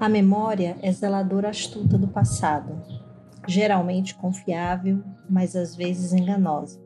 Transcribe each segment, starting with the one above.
A memória é zeladora astuta do passado, geralmente confiável, mas às vezes enganosa.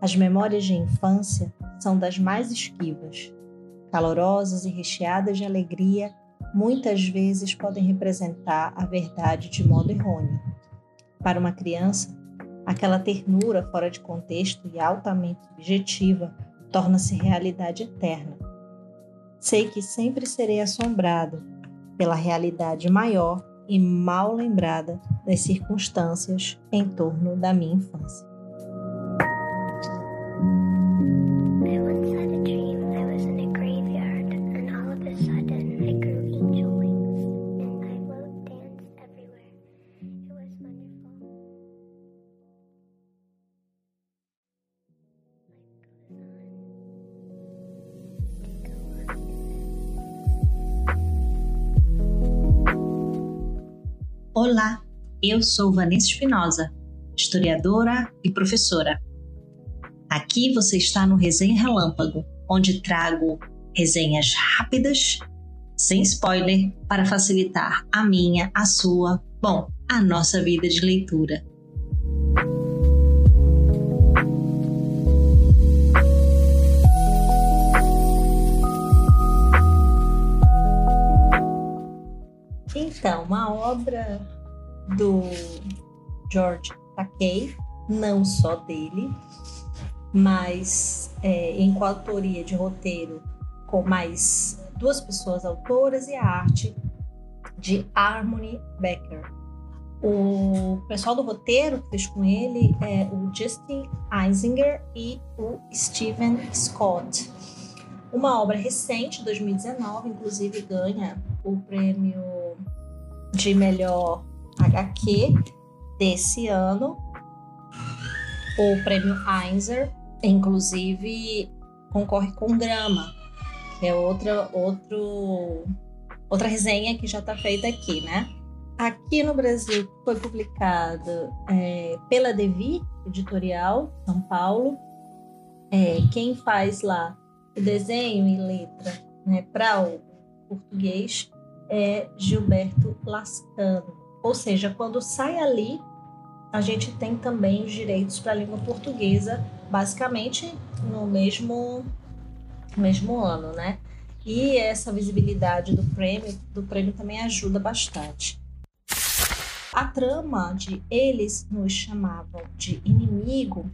As memórias de infância são das mais esquivas, calorosas e recheadas de alegria, muitas vezes podem representar a verdade de modo errôneo. Para uma criança, aquela ternura fora de contexto e altamente subjetiva torna-se realidade eterna. Sei que sempre serei assombrado pela realidade maior e mal lembrada das circunstâncias em torno da minha infância. Olá, eu sou Vanessa Espinosa, historiadora e professora. Aqui você está no Resenha Relâmpago, onde trago resenhas rápidas, sem spoiler, para facilitar a minha, a sua, bom, a nossa vida de leitura. Então, uma obra do George Takei, não só dele, mas é, em coautoria de roteiro com mais duas pessoas autoras e a arte de Harmony Becker. O pessoal do roteiro que fez com ele é o Justin Eisinger e o Steven Scott. Uma obra recente, 2019, inclusive ganha o prêmio de melhor HQ desse ano. O prêmio Einser, inclusive, concorre com Grama, que é outra, outro, outra resenha que já está feita aqui, né? Aqui no Brasil foi publicado é, pela Devi Editorial, São Paulo. É, quem faz lá o desenho e letra né, para o português é Gilberto Lascano. Ou seja, quando sai ali, a gente tem também os direitos para a língua portuguesa, basicamente no mesmo, mesmo ano, né? E essa visibilidade do prêmio, do prêmio também ajuda bastante. A trama de Eles Nos Chamavam de Inimigo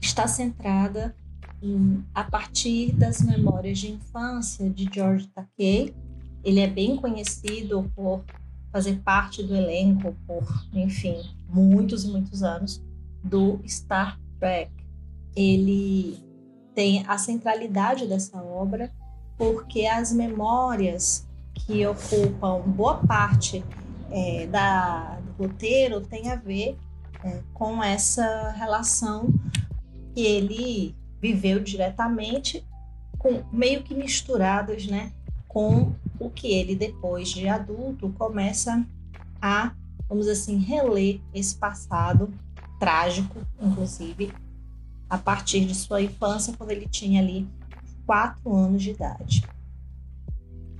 está centrada em, a partir das memórias de infância de George Takei, ele é bem conhecido por fazer parte do elenco por, enfim, muitos e muitos anos do Star Trek. Ele tem a centralidade dessa obra porque as memórias que ocupam boa parte é, da, do roteiro tem a ver é, com essa relação que ele viveu diretamente, com meio que misturadas, né, com o que ele, depois de adulto, começa a, vamos assim, reler esse passado trágico, inclusive, a partir de sua infância, quando ele tinha ali quatro anos de idade.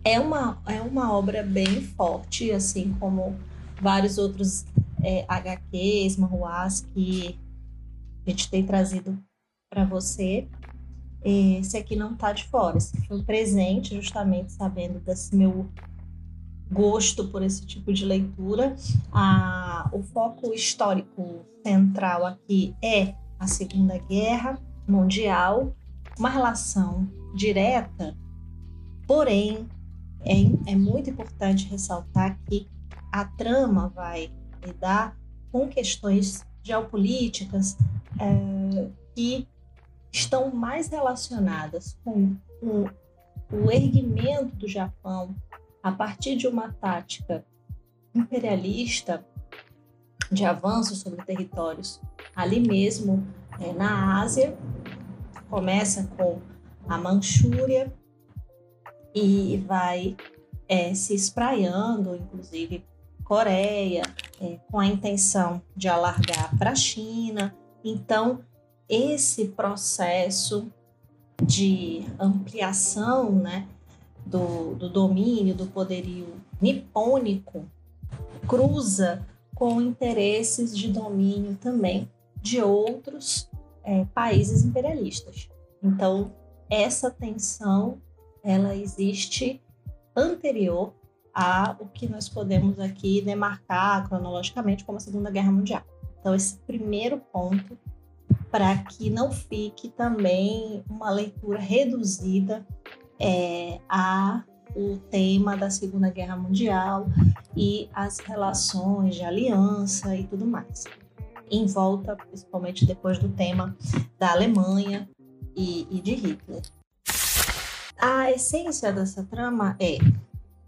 É uma, é uma obra bem forte, assim como vários outros é, HQs, manhuás que a gente tem trazido para você esse aqui não está de fora. Esse foi um presente, justamente sabendo desse meu gosto por esse tipo de leitura. Ah, o foco histórico central aqui é a Segunda Guerra Mundial, uma relação direta, porém é, é muito importante ressaltar que a trama vai lidar com questões geopolíticas é, que estão mais relacionadas com o, o erguimento do Japão a partir de uma tática imperialista de avanço sobre territórios ali mesmo é, na Ásia. Começa com a Manchúria e vai é, se espraiando, inclusive Coreia, é, com a intenção de alargar para a China. Então, esse processo de ampliação né, do, do domínio, do poderio nipônico, cruza com interesses de domínio também de outros é, países imperialistas. Então, essa tensão ela existe anterior a o que nós podemos aqui demarcar cronologicamente como a Segunda Guerra Mundial. Então, esse primeiro ponto, para que não fique também uma leitura reduzida é, a o tema da Segunda Guerra Mundial e as relações de aliança e tudo mais. Em volta, principalmente depois do tema da Alemanha e, e de Hitler. A essência dessa trama é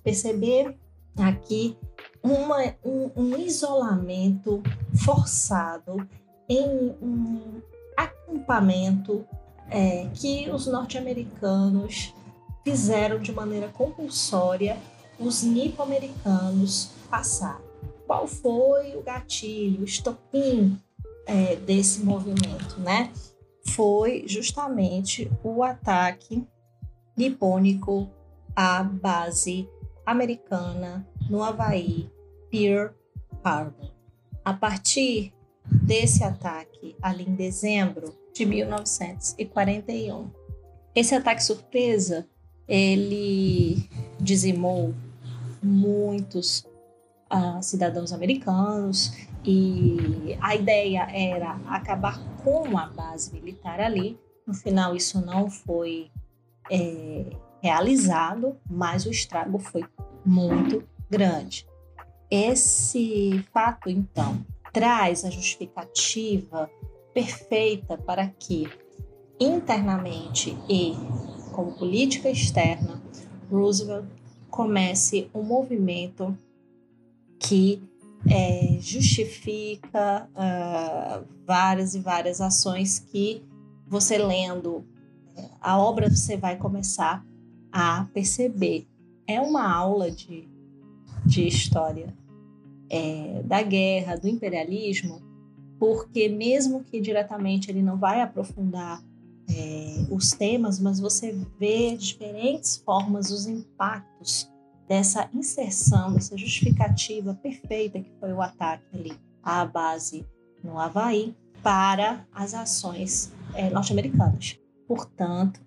perceber aqui uma, um, um isolamento forçado em um acampamento é, que os norte-americanos fizeram de maneira compulsória os nipo-americanos passar. Qual foi o gatilho, o estopim é, desse movimento, né? Foi justamente o ataque nipônico à base americana no Havaí, Pearl Harbor. A partir desse ataque, ali em dezembro de 1941, esse ataque surpresa ele dizimou muitos uh, cidadãos americanos e a ideia era acabar com a base militar ali. No final, isso não foi é, realizado, mas o estrago foi muito grande. Esse fato, então, traz a justificativa perfeita para que internamente e como política externa, Roosevelt comece um movimento que é, justifica uh, várias e várias ações que você lendo a obra você vai começar a perceber. É uma aula de, de história é, da guerra, do imperialismo, porque mesmo que diretamente ele não vai aprofundar é, os temas, mas você vê diferentes formas, os impactos dessa inserção, dessa justificativa perfeita que foi o ataque ali à base no Havaí para as ações é, norte-americanas. Portanto,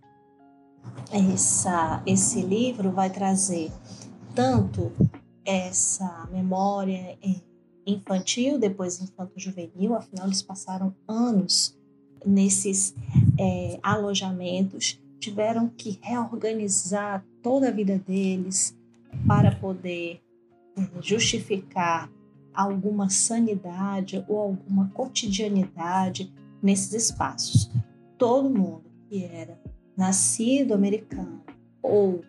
essa, esse livro vai trazer tanto essa memória infantil, depois infanto-juvenil, afinal eles passaram anos nesses é, alojamentos, tiveram que reorganizar toda a vida deles para poder é, justificar alguma sanidade ou alguma cotidianidade nesses espaços. Todo mundo que era nascido americano ou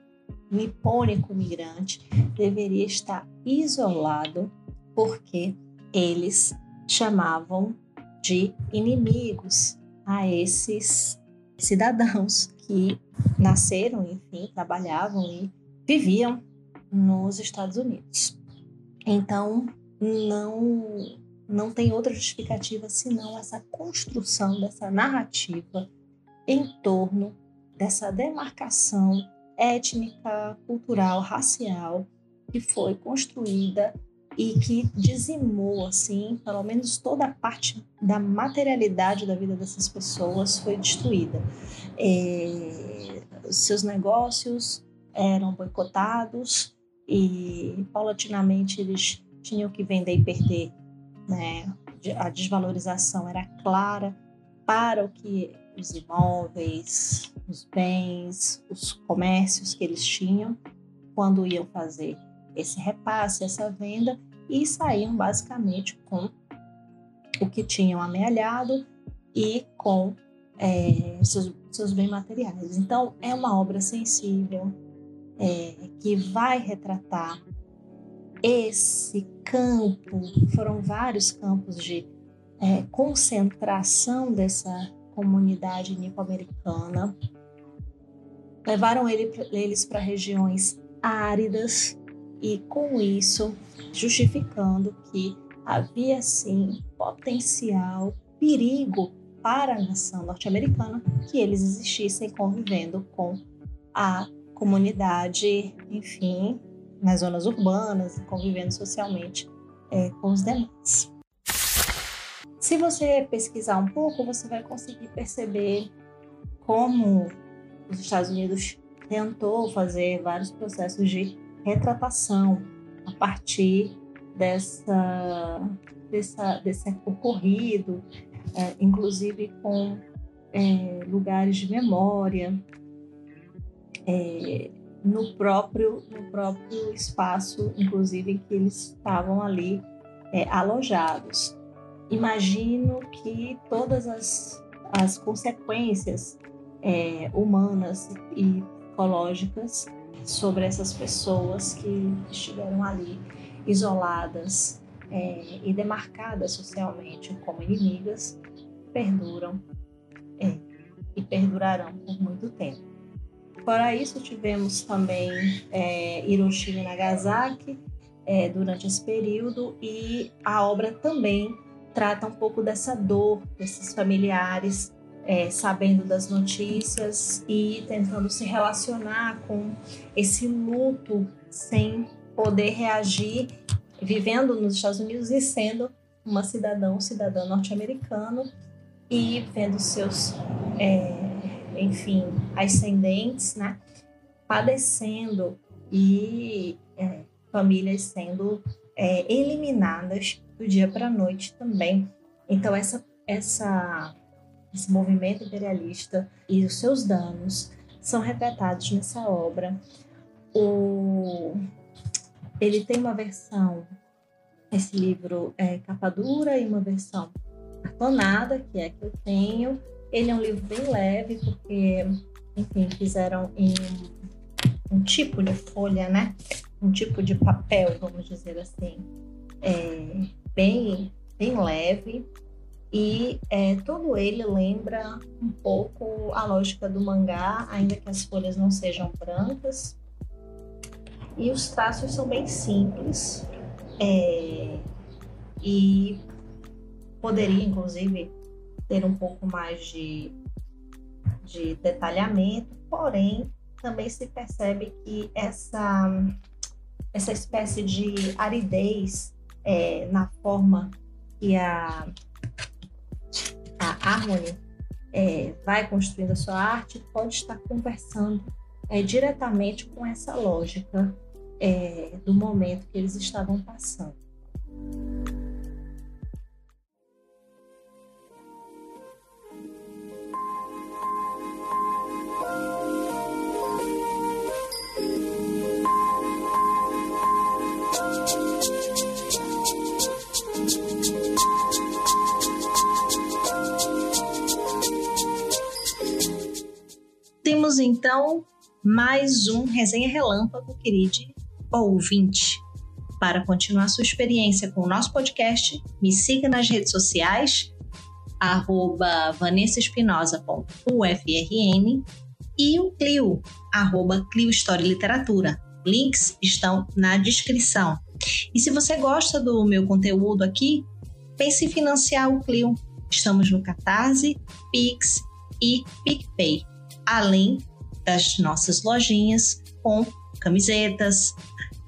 nipônico migrante deveria estar isolado porque eles chamavam de inimigos a esses cidadãos que nasceram, enfim, trabalhavam e viviam nos Estados Unidos. Então, não não tem outra justificativa senão essa construção dessa narrativa em torno dessa demarcação étnica, cultural, racial que foi construída e que dizimou, assim, pelo menos toda a parte da materialidade da vida dessas pessoas foi destruída. É, seus negócios eram boicotados e, paulatinamente, eles tinham que vender e perder. Né? A desvalorização era clara para o que os imóveis, os bens, os comércios que eles tinham quando iam fazer esse repasse, essa venda e saíam basicamente com o que tinham amealhado e com é, seus, seus bens materiais. Então, é uma obra sensível é, que vai retratar esse campo, foram vários campos de é, concentração dessa comunidade nipo-americana, levaram ele, eles para regiões áridas e com isso justificando que havia sim potencial perigo para a nação norte-americana que eles existissem convivendo com a comunidade, enfim, nas zonas urbanas, convivendo socialmente é, com os demais. Se você pesquisar um pouco, você vai conseguir perceber como os Estados Unidos tentou fazer vários processos de retratação a partir dessa, dessa desse ocorrido, é, inclusive com é, lugares de memória é, no próprio no próprio espaço, inclusive em que eles estavam ali é, alojados. Imagino que todas as, as consequências é, humanas e psicológicas sobre essas pessoas que estiveram ali isoladas é, e demarcadas socialmente como inimigas perduram é, e perdurarão por muito tempo. Fora isso, tivemos também é, Hiroshima e Nagasaki é, durante esse período e a obra também trata um pouco dessa dor desses familiares é, sabendo das notícias e tentando se relacionar com esse luto sem poder reagir, vivendo nos Estados Unidos e sendo uma cidadã, um cidadão norte-americano e vendo seus, é, enfim, ascendentes, né, padecendo e é, famílias sendo é, eliminadas do dia para a noite também. Então essa essa esse movimento imperialista e os seus danos são retratados nessa obra. O... Ele tem uma versão, esse livro é capa dura e uma versão cartonada, que é a que eu tenho. Ele é um livro bem leve, porque, enfim, fizeram em um tipo de folha, né? Um tipo de papel, vamos dizer assim, é, bem, bem leve e é, todo ele lembra um pouco a lógica do mangá, ainda que as folhas não sejam brancas. E os traços são bem simples é, e poderia, inclusive, ter um pouco mais de, de detalhamento, porém, também se percebe que essa, essa espécie de aridez é, na forma que a Harmony é, vai construindo a sua arte, pode estar conversando é, diretamente com essa lógica é, do momento que eles estavam passando. Então mais um Resenha Relâmpago, querido ouvinte. Para continuar sua experiência com o nosso podcast, me siga nas redes sociais, arroba vanessaespinosa.ufrn e o Clio, arroba Clio História e Literatura. Links estão na descrição. E se você gosta do meu conteúdo aqui, pense em financiar o Clio. Estamos no Catarse, Pix e PicPay além das nossas lojinhas com camisetas,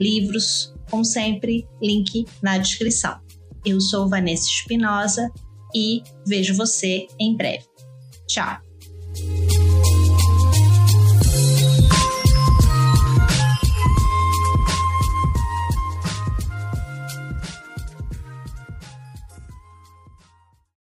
livros, como sempre, link na descrição. Eu sou Vanessa Espinosa e vejo você em breve. Tchau!